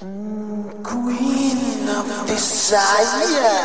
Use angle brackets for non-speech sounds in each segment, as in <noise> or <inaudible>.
Queen of Desire.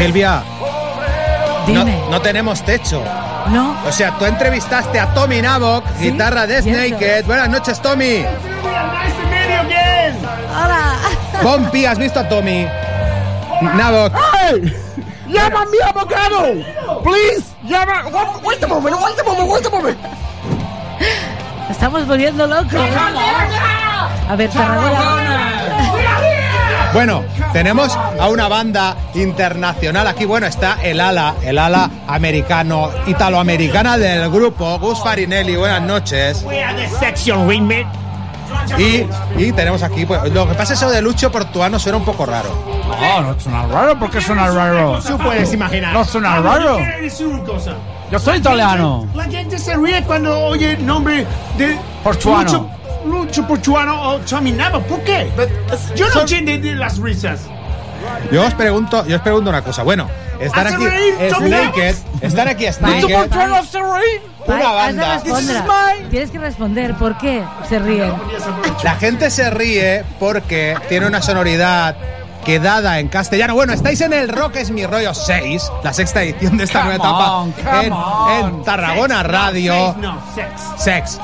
Silvia, no, Dime. no tenemos techo. No. O sea, tú entrevistaste a Tommy Nabok, Sí, guitarra de. Snaked. Buenas noches, Tommy. Hola. Pompi, ¿has visto a Tommy? Nabok. ¡Llama a mi abogado! ¡Please! ¡Llama! Wait, wait a moment, wait a moment, wait a moment. Estamos volviendo locos. A ver, Tarragona. Bueno, tenemos a una banda internacional aquí. Bueno, está el ala, el ala americano, italoamericana del grupo, Gus Farinelli. Buenas noches. Y, y tenemos aquí, pues, lo que pasa es eso de Lucho Portuano suena un poco raro. No, no suena raro. ¿Por qué suena raro? Tú puedes imaginar. No suena raro. Yo soy italiano. La gente se ríe cuando oye el nombre de Portuano. Lucho, Lucho Portuano o Tommy Nava. ¿Por qué? Yo no entiendo de las risas. Yo os pregunto, yo os pregunto una cosa. Bueno, están Hace aquí reír, Tommy Naked, están aquí Lucho Naked, Portuano hace reír. una banda. Tienes que responder. ¿Por qué se ríen? La gente se ríe porque tiene una sonoridad que dada en castellano. Bueno, estáis en el Rock es mi rollo 6, la sexta edición de esta Come nueva etapa on, en, on. en Tarragona Radio. No, sex. Sex.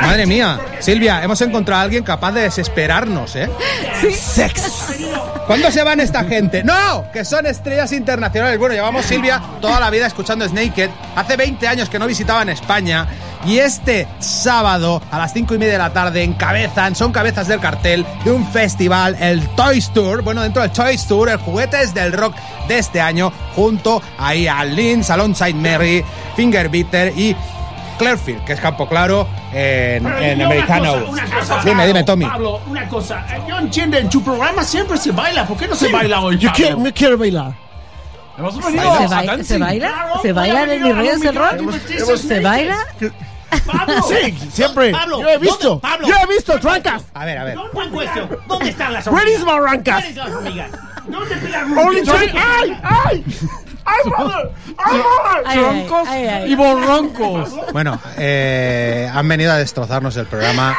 Madre mía, Silvia, hemos encontrado a alguien capaz de desesperarnos, ¿eh? <laughs> Sex. ¿Cuándo se van esta gente? ¡No! Que son estrellas internacionales. Bueno, llevamos Silvia toda la vida escuchando Snaked. Hace 20 años que no visitaban España. Y este sábado a las 5 y media de la tarde encabezan, son cabezas del cartel de un festival, el Toys Tour. Bueno, dentro del Toys Tour, el juguetes del rock de este año, junto ahí a Lynn, Alongside Mary, Finger Beater y Clearfield, que es campo claro en, en americano. Una cosa, una cosa, dime, dime, Tommy. Pablo, una cosa. eh, Yo entiendo, en tu programa siempre se baila. ¿Por qué no se baila hoy? Yo quiero, me quiero bailar. Hemos ¿Se, venido a baila? ¿Se baila? Claro, ¿Se baila en el Pablo, Mi Rollo es el Pablo, Rock? ¿Se baila? Pablo, Sí, siempre. Pablo, Yo he visto. ¿dónde- Pablo, Yo he visto trancas. A ver, a ver. ¿Dónde, one question. ¿Dónde están las Where is hormigas? my rancas? ¿Dónde están las hormigas? ¿Dónde están las Only hormigas? three. ¡Ay! ¡Ay! ¡Ay, brother! ¡Ay, Troncos ay, ay. y borroncos. Bueno, eh, han venido a destrozarnos el programa.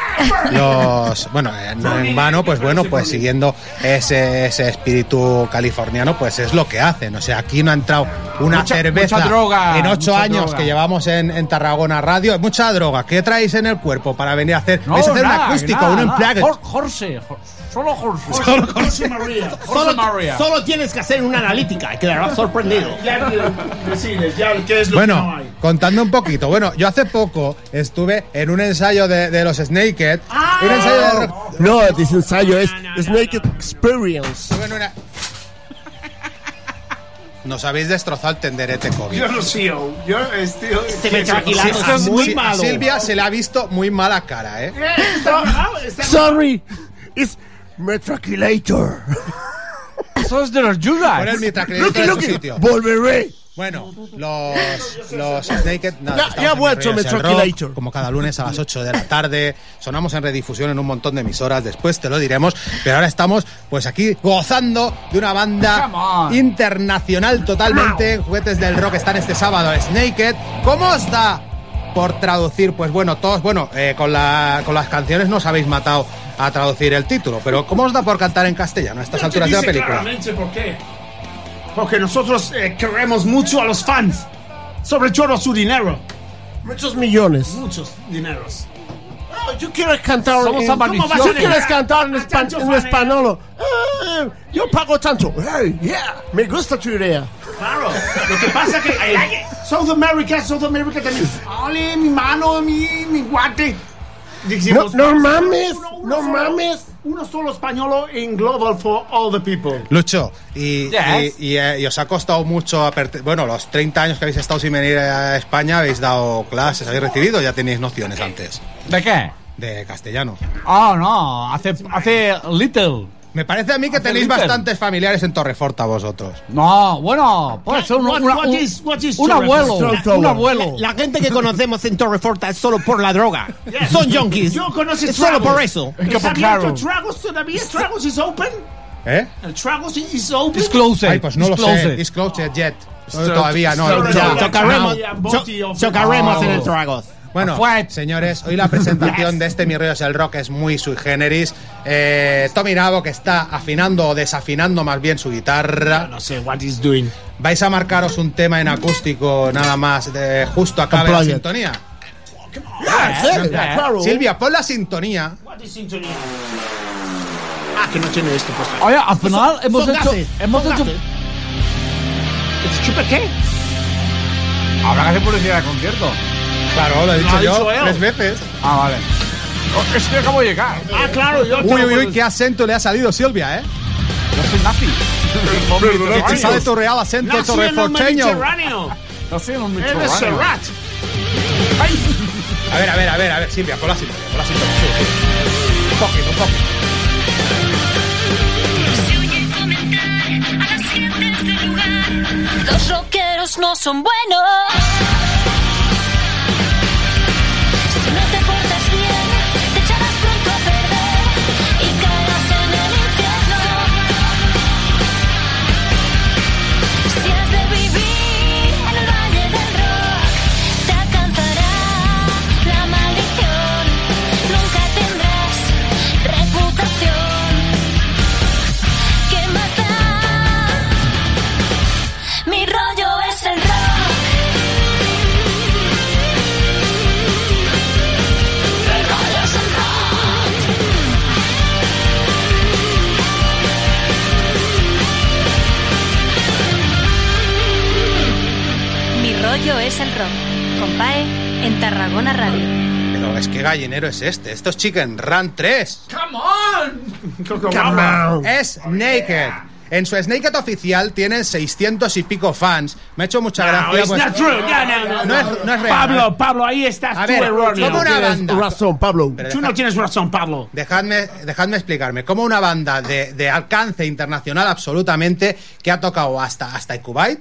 Los, bueno, eh, no en vano, pues bueno, pues siguiendo ese, ese espíritu californiano, pues es lo que hacen. O sea, aquí no ha entrado una Mucha- cerveza mucha droga, en ocho años droga. que llevamos en, en Tarragona Radio. Mucha droga. ¿Qué traéis en el cuerpo para venir a hacer? No, ¿Vais a hacer un nada, acústico, nada, un nada. unplugged? Jor- Jorge. Jor- Solo Jorge. María. Solo tienes que hacer una analítica y quedarás sorprendido. Ya decides, ya qué es lo que no Bueno, hay. contando un poquito. Bueno, yo hace poco estuve en un ensayo de, de los Snaked. Ah. un ensayo de rock- No, este ensayo es No, no, no. Snake Experience. Estuve en una- Nos habéis destrozado el tenderete COVID. Yo no sé, yo, estoy... Este me tranquilado. Sí, es muy sí, malo. Silvia se le ha visto muy mala cara, ¿eh? Eh, está mal, está mal. Sorry, it's Metraquilator. <laughs> Eso es de los Judas. Pon el Lucky, en su sitio. volveré. Bueno, los, los Naked. nada, Ya- ya vuelto. Rock, Como cada lunes a las 8 de la tarde. Sonamos en redifusión en un montón de emisoras. Después te lo diremos. Pero ahora estamos, pues aquí, gozando de una banda internacional totalmente. Juguetes del rock están este sábado. Es Naked. ¿Cómo os da por traducir? Pues bueno, todos, bueno, eh, con, la, con las canciones nos habéis matado a traducir el título. Pero ¿cómo os da por cantar en castellano a estas alturas de la película? por qué. Porque nosotros eh, queremos mucho a los fans. Sobre todo su dinero. Muchos millones. Muchos dineros. Oh, yo quiero cantar Somos en, avariciosos. ¿Cómo vas a ¿Tú quieres cantar en, a espa- tantos en español? Eh, yo pago tanto. Hey, yeah, me gusta tu idea. Claro. Lo que pasa es que eh, South America, South America también. Ole, mi mano, mi, mi guante. No, mames, uno- uno no solo- mames. Uno solo español en global for all the people. Lucho, y, Yes. y- y, eh, y os ha costado mucho, bueno, los 30 años que habéis estado sin venir a España, habéis dado clases, habéis recibido, ya tenéis nociones antes ¿De qué? de castellano. Oh, no. Hace, hace little. Me parece a mí que tenéis bastantes familiares en Torreforta vosotros. No, bueno, puede ser un, What- una- what un- is- what is un abuelo. Un abuelo. La gente que conocemos en Torreforta es solo por la droga. Son junkies. Yo conozco Es solo tragos. por eso. ¿Está por claro. abierto Tragos todavía? ¿Tragos is open? ¿Eh? ¿El Tragos is open? It's closed. Ay, pues no It's lo sé. yet. No, todavía no. ya. Chocaremos, cho- chocaremos en el Tragos. Bueno, señores, hoy la presentación de este Mi Rollo es el Rock es muy sui generis. Eh, Tommy Navo, que está afinando o desafinando más bien su guitarra. No sé what is doing. Vais a marcaros un tema en acústico nada más, de, justo acabe la sintonía. Ah, yeah. claro. Silvia, pon la sintonía. What is sintonía? Ah, que no tiene esto pues. Oye, al final hemos son hecho. gases, Hemos hecho. gases. ¿Es chupa qué? Habrá que hacer publicidad de concierto. Claro, lo he dicho Lo yo dicho tres veces. Ah, vale. Oh, es que acabo de llegar. Ah, claro, yo Uy, uy, uy, qué acento le ha salido Silvia, ¿eh? Yo soy nazi. Que sale tu real acento Nací en el torreforteño. Mediterráneo. No soy un Eres Mediterráneo. Serrat. A ver, a ver, a ver, a ver, Silvia, pon la sintonía, pon la sintonía. Sí, sí. Un poquito, un poquito. Los rockeros no son buenos. Gallinero es este. Esto es Chicken Run 3. Come on. Es Naked. En su Naked oficial tienen 600 y pico fans. Me ha hecho mucha gracia. pues- not true. No, no, no. No es- no es real. Pablo, Pablo, ahí estás A tú ver. ¿cómo una banda? razón, Pablo. Pero Tú no tienes razón, Pablo. Dejadme, dejadme explicarme. Como una banda de, de alcance internacional absolutamente que ha tocado hasta, hasta Kuwait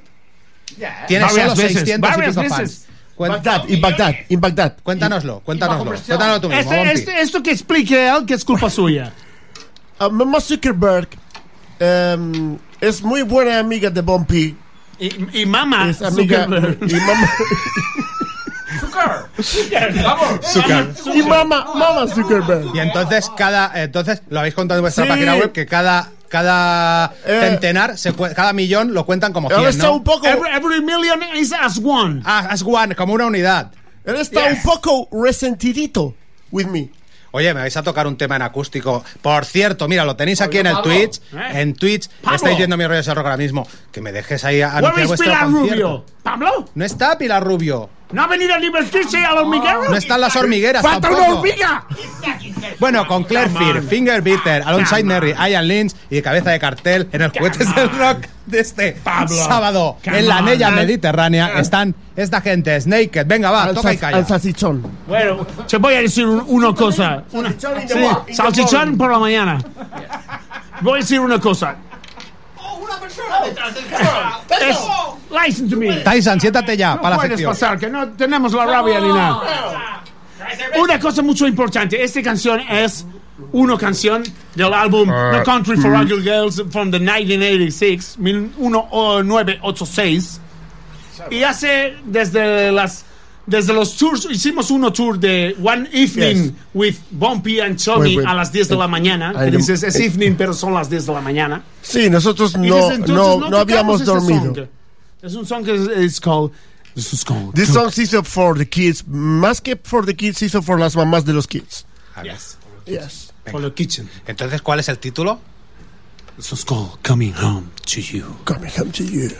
tiene Varias solo veces, 600 y pico veces. fans. Bagdad, en Bagdad. cuéntanoslo, cuéntanoslo. Cuéntanoslo tú mismo, Este, este- esto que explique él, que es culpa suya. <laughs> Uh, Mama Zuckerberg em, es muy buena amiga de Bumpy. Y, y mamá, Es amiga. Zuckerberg. Y mamá, <laughs> Vamos. y mamá, mamá Zuckerberg. Y entonces cada, entonces lo habéis contado en vuestra Sí. página web que cada cada Eh. centenar, se cada millón lo cuentan como Él 100, está ¿no? un poco, Every, every million is as one. Ah, as one, como una unidad. él está un poco resentidito with me. Oye, me vais a tocar un tema en acústico. Por cierto, mira, lo tenéis aquí en el Pablo. Twitch. Eh. En Twitch Pablo. estáis viendo mi rollo de rock ahora mismo. Que me dejes ahí a Where is Pilar concierto. Rubio? ¿Pablo? No está Pilar Rubio. ¿No ha venido a divertirse al hormiguero? No están las hormigueras ¡Falta una hormiga! Bueno, con Claire Fear, Finger Bitter, Alongside Mary, Ian Lynch y cabeza de cartel en el Juguetes del Rock de este Pablo, sábado come en la anella mediterránea están esta gente, Snaked. Venga, va, Al, toca y calla. al salchichón. Bueno, te voy a decir un- una cosa. Una, sí, salchichón por la mañana. Voy a decir una cosa. Es, listen to me. Tyson, siéntate ya No para la puedes sección. pasar, que no tenemos la rabia ni nada. Una cosa mucho importante. Esta canción es una canción del álbum No Country for Ugly Girls from the 1986, 1986. Y hace desde las desde los tours, hicimos uno tour de One Evening Yes. with Bumpy and wait. a las 10 de la mañana. I Que dices, es evening, pero son las 10 de la mañana. Sí, nosotros no, entonces no, no tocamos habíamos dormido. song. Es un song que es called, this is song hizo for the kids. Más que for the kids, hizo for las mamás de los kids. Yes. Yes. For the kitchen. Entonces, ¿cuál es el título? This is called Coming Home to You. Coming home to you.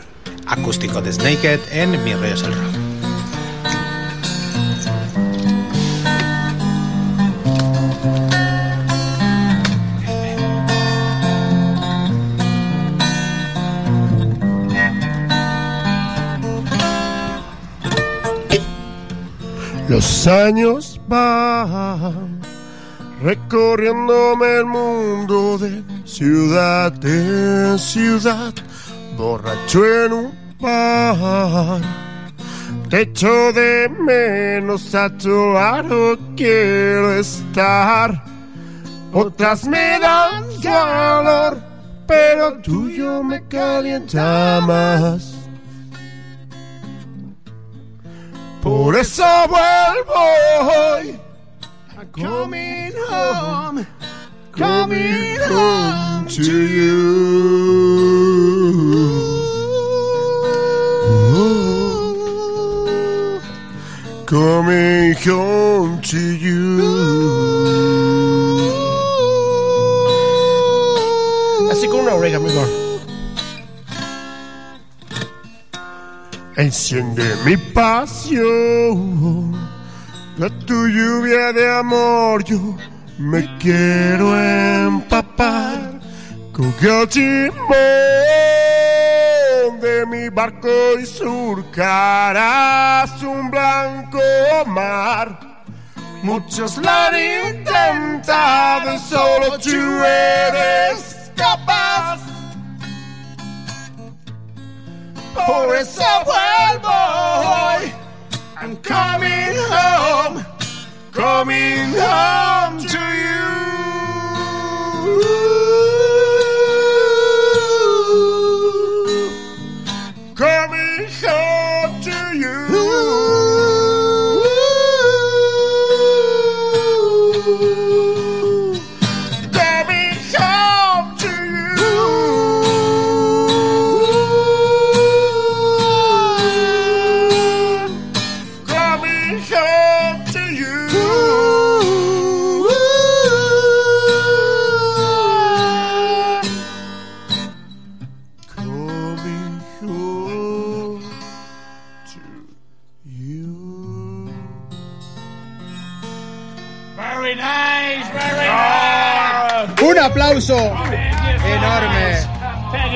Acústico de Snaked en Mi Rollo es el Rock. Los años van recorriéndome el mundo de ciudad en ciudad, borracho en un bar. Te echo de menos a tu lado quiero estar. Otras me dan calor, pero tuyo me calienta más. Por eso vuelvo hoy. Coming home, coming home to you. Coming home to you. Así con una oreja mejor. Enciende mi pasión, la tu lluvia de amor, yo me quiero empapar con timón de mi barco y surcarás un blanco mar. Muchos la han intentado y solo tú eres capaz. Por hoy. I'm coming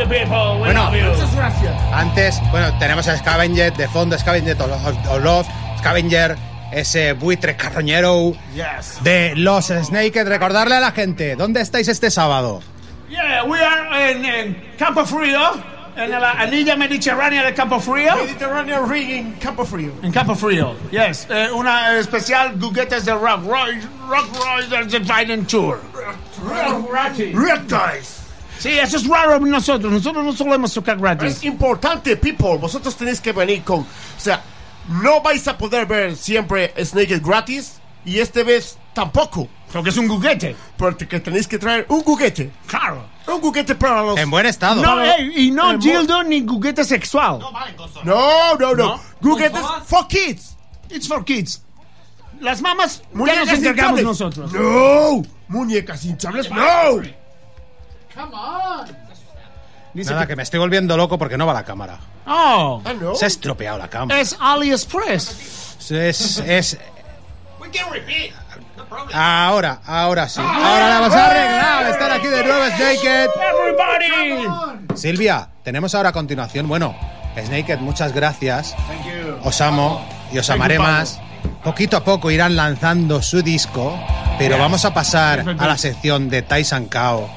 you, people. We Bueno. love you. Muchas gracias. Antes, bueno, tenemos a Scavenger de fondo, Scavenger of, of- Love, Scavenger, ese buitre carroñero Yes. de los Snaked. Recordarle a la gente, ¿dónde estáis este sábado? Yeah, we are in, in Campo Frío, en la anilla mediterránea de Campo Frío. Mediterranean Ring, Campo Frío. En Campo Frío, yes. Eh, una especial juguetes de Rock Roy, Rock Roy and the Biden Tour. Red Guys. Sí, eso es raro en nosotros. Nosotros no solemos tocar gratis. Es importante, people. Vosotros tenéis que venir con. O sea, no vais a poder ver siempre Snake gratis. Y esta vez tampoco. Porque es un juguete. Porque tenéis que traer un juguete. Claro. Un juguete para los. En buen estado. No, ey, y no dildo ni juguete sexual. No, no, no. No. Juguetes for kids. It's for kids. Las mamás ya Muñecas nos encargamos hinchables. nosotros. No. Muñecas hinchables. No. Dice Nada, que- que me estoy volviendo loco porque no va la cámara. Oh, Ah, no. Se ha estropeado la cámara. es AliExpress. Es, es, Ahora, ahora sí. Ahora la hemos arreglado. Están aquí de nuevo Snaked. Everybody! Silvia, tenemos ahora a continuación. Bueno, Snaked, muchas gracias. Os amo y os amaré más. Poquito a poco irán lanzando su disco, pero vamos a pasar a la sección de Tyson Kao.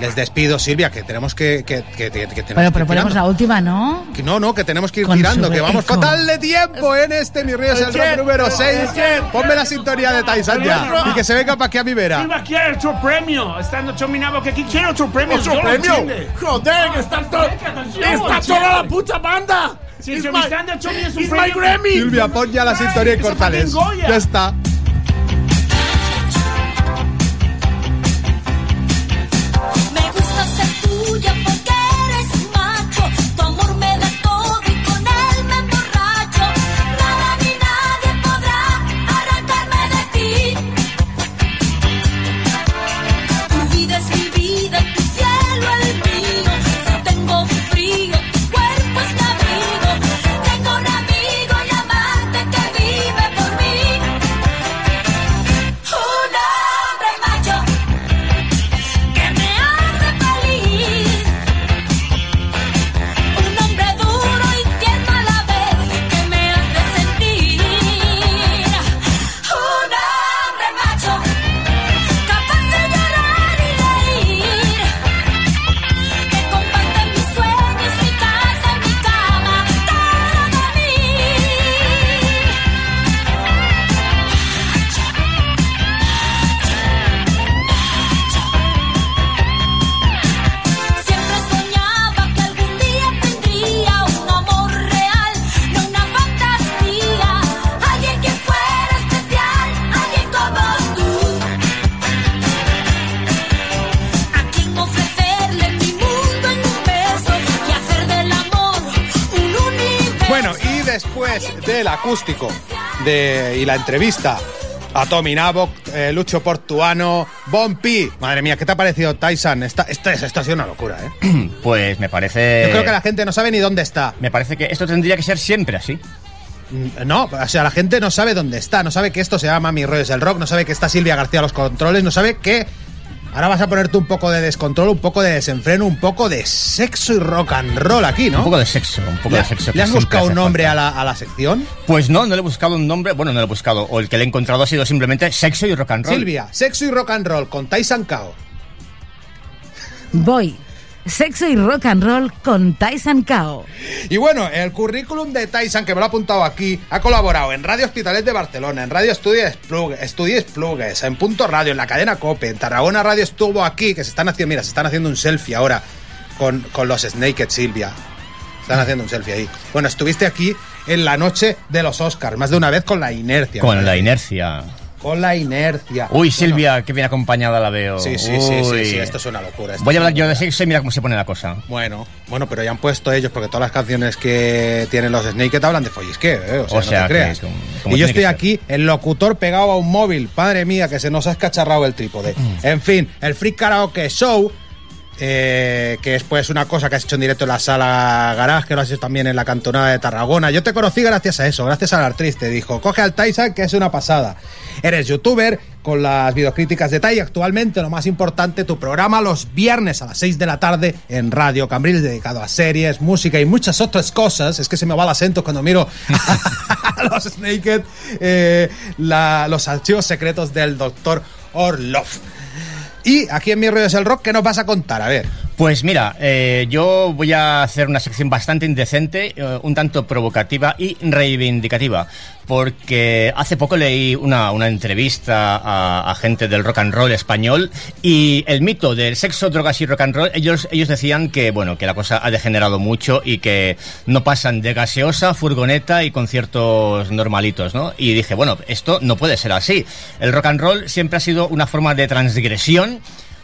Les despido, Silvia, que tenemos que. que, que, que- que tenemos Bueno, pero ponemos la última, ¿no? Que no, no, que tenemos que ir Con tirando, que vamos eco. fatal de tiempo en este Mi Río es el rock número 6. Ponme la sintonía de Tyson ya. Y que se venga para aquí a mi vera. Silva quiere otro premio. Estando chominado que aquí quiere otro premio. ¿Otro premio? Joder, está, to- canción, está chico. toda la puta banda. Si es un premio. Grammy. Silvia, pon ya la sintonía y cortales. Ya está. Del acústico de, y la entrevista a Tommy Nabok, eh, Lucho Portuano, Bompi. Madre mía, ¿qué te ha parecido Tyson? Esta, esta, esto ha sido una locura, ¿eh? <clears throat> Pues me parece. Yo creo que la gente no sabe ni dónde está. Me parece que esto tendría que ser siempre así. Mm, No, o sea, la gente no sabe dónde está, no sabe que esto se llama Mi Rollo es el Rock, no sabe que está Silvia García a los controles, no sabe que ahora vas a ponerte un poco de descontrol, un poco de desenfreno, un poco de sexo y rock and roll aquí, ¿no? Un poco de sexo, un poco ¿Le, de sexo. le has buscado un nombre a la, a la sección? Pues no, no le he buscado un nombre. Bueno, no le he buscado. O el que le he encontrado ha sido simplemente sexo y rock and roll. Silvia, sexo y rock and roll con Tyson Kao. Voy. Sexo y rock and roll con Tyson Kao. Y bueno, el currículum de Tyson, que me lo ha apuntado aquí, ha colaborado en Radio Hospitalet de Barcelona, en Radio Estudios Plugues, Plugues, en Punto Radio, en la cadena COPE, en Tarragona Radio estuvo aquí, que se están haciendo, mira, se están haciendo un selfie ahora con, con los Snaked Silvia. Están haciendo un selfie ahí. Bueno, estuviste aquí en la noche de los Oscars, más de una vez con la inercia. Con la inercia. Con la inercia. Uy, Bueno, Silvia, qué bien acompañada la veo. Sí, sí, sí, sí, sí, esto es una locura. Voy a hablar yo de sexo y mira cómo se pone la cosa. Bueno, bueno, pero ya han puesto ellos, porque todas las canciones que tienen los Snaked hablan de follisqueo, ¿eh? O sea, O sea no te creas. como- como y yo estoy aquí, el locutor pegado a un móvil. Padre mía, que se nos ha escacharrado el trípode. Mm. En fin, el Free Karaoke Show, eh, que es pues una cosa que has hecho en directo en la sala Garage, que lo has hecho también en la cantonada de Tarragona. Yo te conocí gracias a eso, gracias al Artris. Te dijo, coge al Tyson, que es una pasada. Eres youtuber con las videocríticas de Tai actualmente, lo más importante, tu programa los viernes a las 6 de la tarde en Radio Cambril, dedicado a series, música y muchas otras cosas. Es que se me va el acento cuando miro a <laughs> los Naked, eh, los archivos secretos del doctor Orlov. Y aquí en Mi Rollo es el Rock, ¿qué nos vas a contar? A ver. Pues mira, eh, yo voy a hacer una sección bastante indecente, eh, un tanto provocativa y reivindicativa, porque hace poco leí una, una entrevista a, a gente del rock and roll español y el mito del sexo, drogas y rock and roll, ellos, ellos decían que, bueno, que la cosa ha degenerado mucho y que no pasan de gaseosa, furgoneta y conciertos normalitos, ¿no? Y dije, bueno, esto no puede ser así. El rock and roll siempre ha sido una forma de transgresión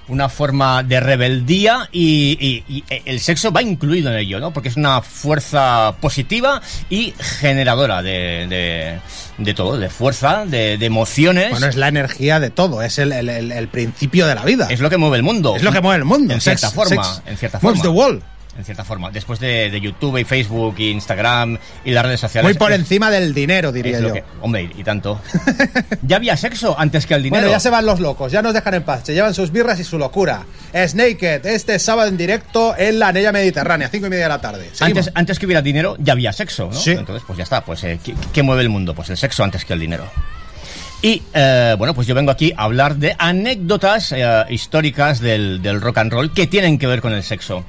una forma de rebeldía y, y- y el sexo va incluido en ello, ¿no? Porque es una fuerza positiva y generadora de, de, de todo, de fuerza, de, de emociones. Bueno, es la energía de todo, es el, el- principio de la vida. Es lo que mueve el mundo. Es lo que mueve el mundo. En Sex- cierta forma, sex en cierta moves forma. the world. En cierta forma. Después de, de YouTube y Facebook y Instagram y las redes sociales. Muy por es- encima del dinero, diría yo. que- hombre, y tanto. <laughs> ya había sexo antes que el dinero. Bueno, ya se van los locos, ya nos dejan en paz, se llevan sus birras y su locura. Snaked, este sábado en directo en la Anella Mediterránea, cinco y media de la tarde. Antes, antes que hubiera dinero, ya había sexo, ¿no? Sí. Entonces, pues ya está. Pues, eh, ¿qué, qué mueve el mundo? Pues el sexo antes que el dinero. Y, eh, bueno, pues yo vengo aquí a hablar de anécdotas eh, históricas del, del rock and roll que tienen que ver con el sexo.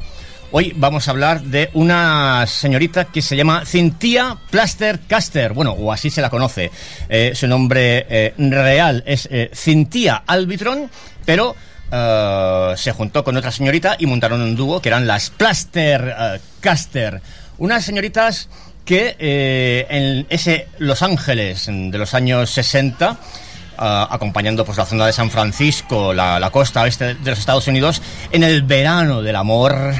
Hoy vamos a hablar de una señorita que se llama Cynthia Plaster Caster, bueno, o así se la conoce. Eh, su nombre eh, real es eh, Cynthia Albitron, pero eh, se juntó con otra señorita y montaron un dúo que eran las Plaster eh, Caster. Unas señoritas que en ese Los Ángeles de los años 60 ah, acompañando pues la zona de San Francisco, la, la costa oeste de los Estados Unidos, en el verano del amor,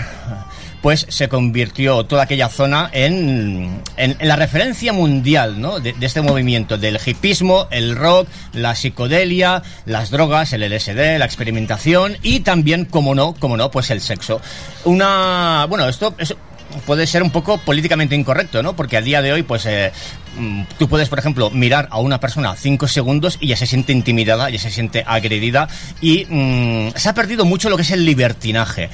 pues se convirtió toda aquella zona en, en- la referencia mundial ¿no? de, este movimiento, del hipismo, el rock, la psicodelia, las drogas, el LSD, la experimentación y también, como no, como no, pues el sexo. Una, bueno, esto es puede ser un poco políticamente incorrecto, ¿no? Porque a día de hoy, pues, eh, tú puedes, por ejemplo, mirar a una persona cinco segundos y ya se siente intimidada, ya se siente agredida y mm, se ha perdido mucho lo que es el libertinaje.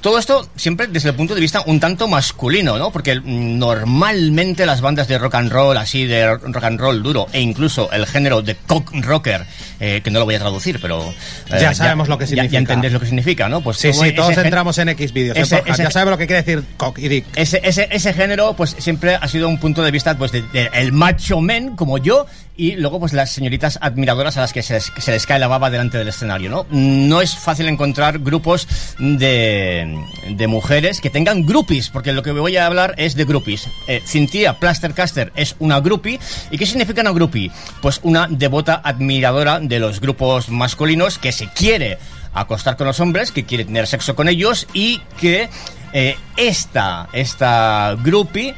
Todo esto siempre desde el punto de vista un tanto masculino, ¿no? Porque mm, normalmente las bandas de rock and roll, así de rock and roll duro, e incluso el género de cock rocker, eh, que no lo voy a traducir, pero... eh, Ya sabemos lo que ya- significa. Ya, entendéis lo que significa, ¿no? Pues Sí, sí, todos entramos en X vídeos. ¿eh, ese- ese- ya sabemos lo que quiere decir cock y dick. ese, ese, ese género, pues siempre ha sido un punto de vista, pues, de, de el macho men, como yo, y luego, pues, las señoritas admiradoras a las que se les, cae la baba delante del escenario, ¿no? No es fácil encontrar grupos de, de mujeres que tengan groupies, porque lo que voy a hablar es de groupies. Eh, Cynthia Plastercaster es una groupie. ¿Y qué significa una groupie? Pues una devota admiradora de los grupos masculinos que se quiere acostar con los hombres, que quiere tener sexo con ellos y que eh, esta, esta groupie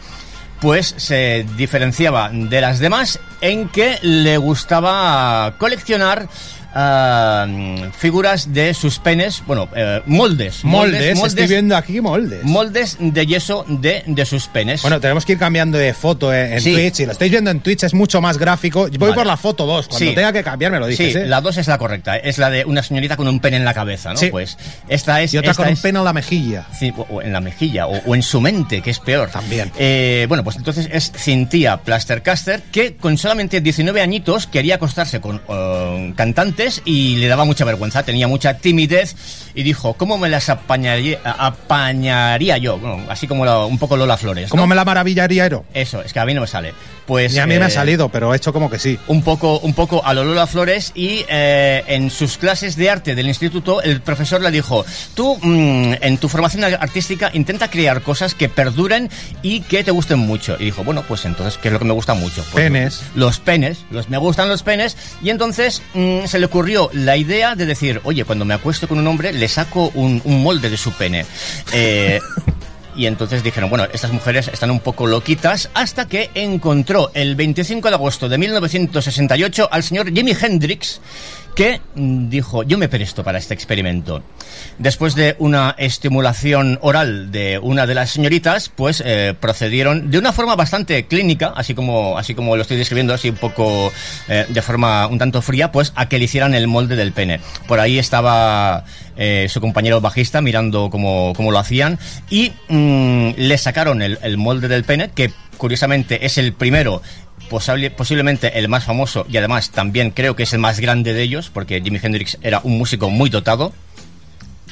pues se diferenciaba de las demás en que le gustaba coleccionar ah, figuras de sus penes, bueno, eh, moldes, Moldes, estoy viendo aquí moldes. moldes de yeso de, de sus penes. Bueno, tenemos que ir cambiando de foto en, en Sí. Twitch. Si lo estáis viendo en Twitch es mucho más gráfico. Voy Vale. por la foto 2. Cuando Sí. tenga que cambiar me lo dices, sí, ¿eh? la dos es la correcta, es la de una señorita con un pene en la cabeza, ¿no? Sí. Pues esta es y otra esta con un pene en la mejilla. Sí, o, en la mejilla, o, o en su mente, que es peor. También. Eh, bueno, pues entonces es Cynthia Plastercaster, que con solamente 19 añitos quería acostarse con eh, cantantes y le daba mucha vergüenza, tenía mucha timidez y dijo, ¿cómo me las apañaría, apañaría yo? Bueno, así como la- un poco Lola Flores. ¿no? ¿Cómo me la maravillaría, Ero? Eso, es que a mí no me sale. Pues, Ni a mí me ha eh, salido, pero he hecho como que sí. un poco, un poco a lo Lola Flores y eh, en sus clases de arte del instituto el profesor le dijo, tú mm, en tu formación artística intenta crear cosas que perduren y que te gusten mucho. Y dijo, bueno, pues entonces, ¿qué es lo que me gusta mucho? Pues, Penes. Los penes, los, me gustan los penes y entonces mm, se le ocurrió la idea de decir, oye, cuando me acuesto con un hombre le saco un, un molde de su pene. Eh, <laughs> y entonces dijeron, bueno, estas mujeres están un poco loquitas, hasta que encontró el 25 de agosto de 1968 al señor Jimi Hendrix, que mm, dijo, yo me presto para este experimento. Después de una estimulación oral de una de las señoritas, pues eh, procedieron de una forma bastante clínica, así como, así como lo estoy describiendo, así un poco eh, de forma un tanto fría, pues a que le hicieran el molde del pene. Por ahí estaba eh, su compañero bajista mirando cómo, cómo lo hacían y mm, le sacaron el, el molde del pene, que curiosamente es el primero posable- posiblemente el más famoso y además también creo que es el más grande de ellos, porque Jimi Hendrix era un músico muy dotado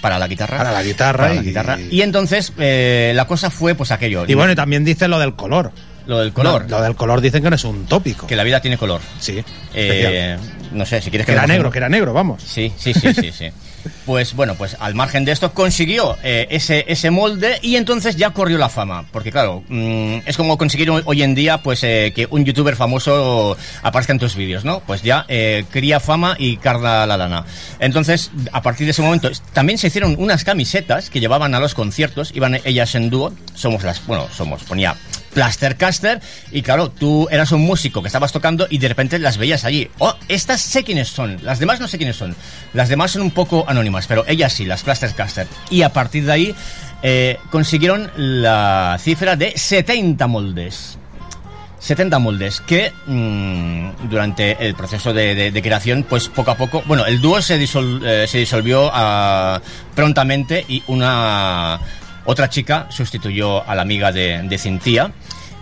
para la guitarra. Para la guitarra Para la y- guitarra. Y entonces eh, la cosa fue pues aquello. Y bueno, y también dice lo del color. lo del color. No, lo del color dicen que no es un tópico. Que la vida tiene color. Sí. Eh, no sé, si quieres Que que era negro, que era negro, vamos. Sí, sí, sí, sí, sí. <laughs> Pues bueno, pues al margen de esto consiguió eh, ese, ese molde y entonces ya corrió la fama. Porque claro, mm, es como conseguir hoy, en día pues eh, que un youtuber famoso aparezca en tus vídeos, ¿no? Pues ya eh, cría fama y carga la lana. Entonces, a partir de ese momento, también se hicieron unas camisetas que llevaban a los conciertos, iban ellas en dúo, somos las, bueno, somos, ponía Plastercaster y claro, tú eras un músico que estabas tocando y de repente las veías allí. Oh, estas sé quiénes son, las demás no sé quiénes son. Las demás son un poco anónimas, pero ellas sí, las Plastercaster. Y a partir de ahí eh, consiguieron la cifra de 70 moldes. 70 moldes que mm, durante el proceso de, de- creación, pues poco a poco, bueno, el dúo se, eh, disolvió ah, prontamente y una otra chica sustituyó a la amiga de, de Cintia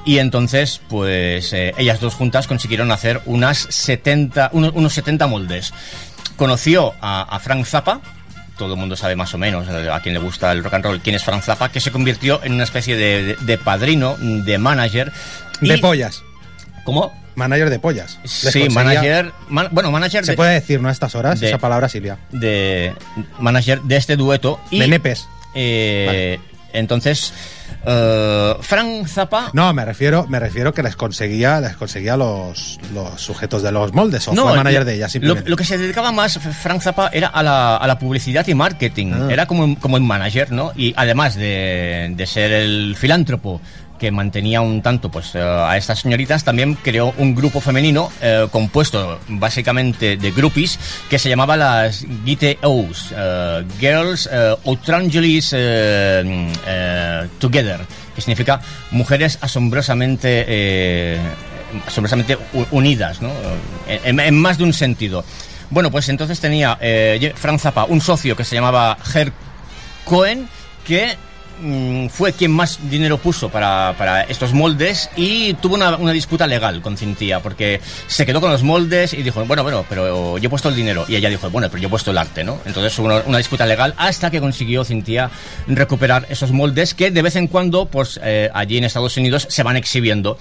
y entonces, pues eh, ellas dos juntas consiguieron hacer unas 70, uno- unos 70 moldes. Conoció a, a Frank Zappa, todo el mundo sabe más o menos, eh, a quien le gusta el rock and roll, quién es Frank Zappa, que se convirtió en una especie de, de- de padrino, de manager. De pollas. ¿Cómo? Manager de pollas. Les Sí, manager, man- bueno, manager Se de, puede decir, ¿no? A estas horas, de- esa palabra, Silvia. de manager de este dueto y De nepes. eh, entonces eh, Frank Zappa No, me refiero, me refiero que les conseguía, les conseguía los, los sujetos de los moldes, o fue manager de ella lo, simplemente. lo que se dedicaba más Frank Zappa era a la, a la publicidad y marketing. Ah. Era como, un- como un manager, ¿no? Y además de, de ser el filántropo que mantenía un tanto pues eh, a estas señoritas, también creó un grupo femenino eh, compuesto básicamente de groupies que se llamaba las GTOs, eh, Girls eh, Outrangelis Together, que significa mujeres asombrosamente asombrosamente unidas, ¿no? En, más de un sentido. Bueno, pues entonces tenía eh, Zappa un socio que se llamaba Herr Cohen, que mm, fue quien más dinero puso para, para estos moldes y tuvo una, una disputa legal con Cintia, porque se quedó con los moldes y dijo, bueno, bueno, pero yo he puesto el dinero. Y ella dijo, bueno, pero yo he puesto el arte, ¿no? Entonces hubo una, disputa legal hasta que consiguió Cintia recuperar esos moldes que de vez en cuando, pues eh, allí en Estados Unidos se van exhibiendo,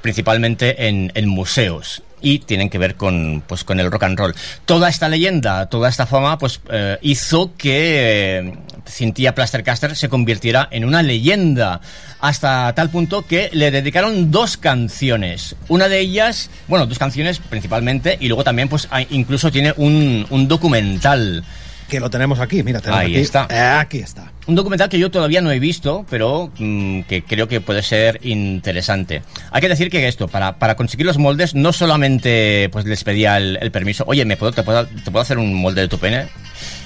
principalmente en, en museos y tienen que ver con pues con el rock and roll. Toda esta leyenda, toda esta fama, pues eh, hizo que Cynthia Plastercaster se convirtiera en una leyenda hasta tal punto que le dedicaron dos canciones. Una de ellas, bueno, dos canciones principalmente y luego también pues incluso tiene un, un documental. Que lo tenemos aquí, mira, tenemos Ahí aquí. está. Eh, aquí está. Un documental que yo todavía no he visto, pero mm, que creo que puede ser interesante. Hay que decir que esto, para, para conseguir los moldes, no solamente pues les pedía el, el permiso, oye, ¿me puedo, te, puedo, ¿te puedo hacer un molde de tu pene?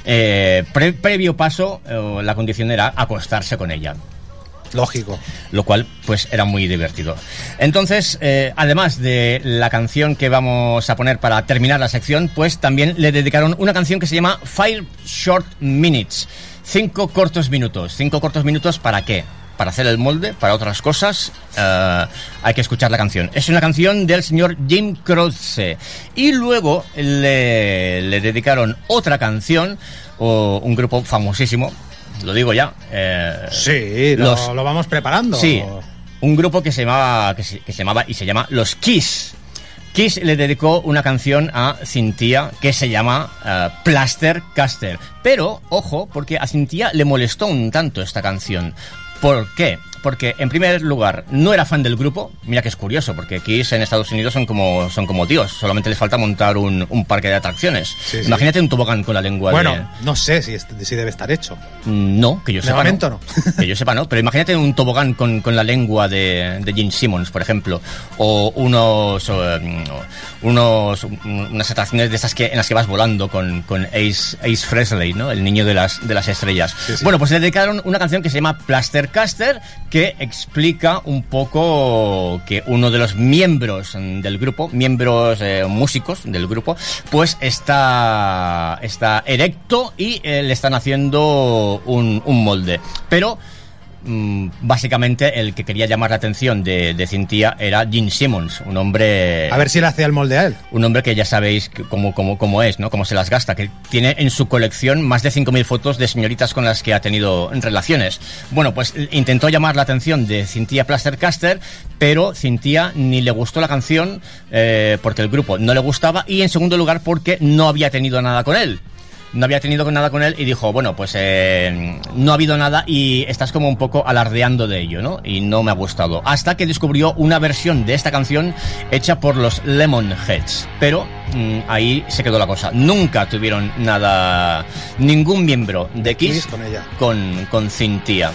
Eh, pre- previo paso, eh, la condición era acostarse con ella Lógico. lo cual pues era muy divertido. Entonces, eh, además de la canción que vamos a poner para terminar la sección, pues también le dedicaron una canción que se llama Five Short Minutes, cinco cortos minutos. Cinco cortos minutos para qué? Para hacer el molde, para otras cosas, eh, hay que escuchar la canción. Es una canción del señor Jim Croce. Y luego le, le dedicaron otra canción, o un grupo famosísimo, lo digo ya. eh, Sí, lo, los- lo vamos preparando. Sí, un grupo que se llamaba que se, que se llamaba y se llama Los Kiss. Kiss le dedicó una canción a Cintia que se llama eh, Plaster Caster. Pero, ojo, porque a Cintia le molestó un tanto esta canción. ¿Por qué? Porque, en primer lugar, no era fan del grupo. Mira que es curioso, porque Kiss en Estados Unidos son como, son como Dios. Solamente les falta montar un, un parque de atracciones. Sí, sí. Imagínate un tobogán con la lengua Bueno, de... no sé si, es- si debe estar hecho. No, que yo sepa. momento no. Que yo sepa, no. Pero imagínate un tobogán con, con la lengua de, de Gene Simmons, por ejemplo. O unos. mm, unos un- unas atracciones de estas que, en las que vas volando con, con Ace, Ace Frehley, ¿no? El niño de las, de las estrellas. Sí, sí. Bueno, pues le dedicaron una canción que se llama Plastercaster, que explica un poco que uno de los miembros del grupo, miembros eh, músicos del grupo, pues está, está erecto y eh, le están haciendo un, un molde. Pero mm, básicamente el que quería llamar la atención de, de Cintia era Gene Simmons, un hombre A ver si le hacía el molde a él. un hombre que ya sabéis cómo, cómo, cómo es, ¿no? Cómo se las gasta, que tiene en su colección más de 5.000 fotos de señoritas con las que ha tenido relaciones. Bueno, pues intentó llamar la atención de Cynthia Plastercaster, pero Cynthia ni le gustó la canción eh, porque el grupo no le gustaba y en segundo lugar porque no había tenido nada con él. No había tenido nada con él y dijo, bueno, pues eh, no ha habido nada y estás como un poco alardeando de ello, ¿no? Y no me ha gustado. Hasta que descubrió una versión de esta canción hecha por los Lemonheads. Pero mm, ahí se quedó la cosa. Nunca tuvieron nada, ningún miembro de Kiss con ella. con, con Cynthia.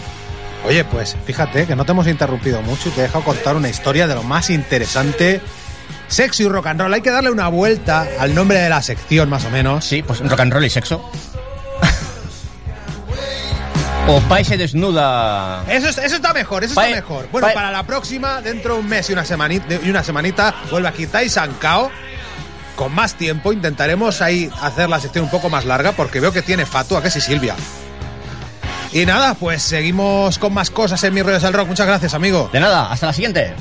Oye, pues fíjate que no te hemos interrumpido mucho y te he dejado contar una historia de lo más interesante. Sexo y rock and roll. Hay que darle una vuelta al nombre de la sección, más o menos. Sí, pues rock and roll y sexo. o Pai se desnuda. Eso, es- eso está mejor, eso está mejor. Bueno, pa- para la próxima, dentro de un mes y una semanita, y una semanita vuelve aquí Tai Sankao. Con más tiempo intentaremos ahí hacer la sección un poco más larga porque veo que tiene fatua, que sí, Silvia. Y nada, pues seguimos con más cosas en Mis Rollos del Rock. Muchas gracias, amigo. De nada, hasta la siguiente.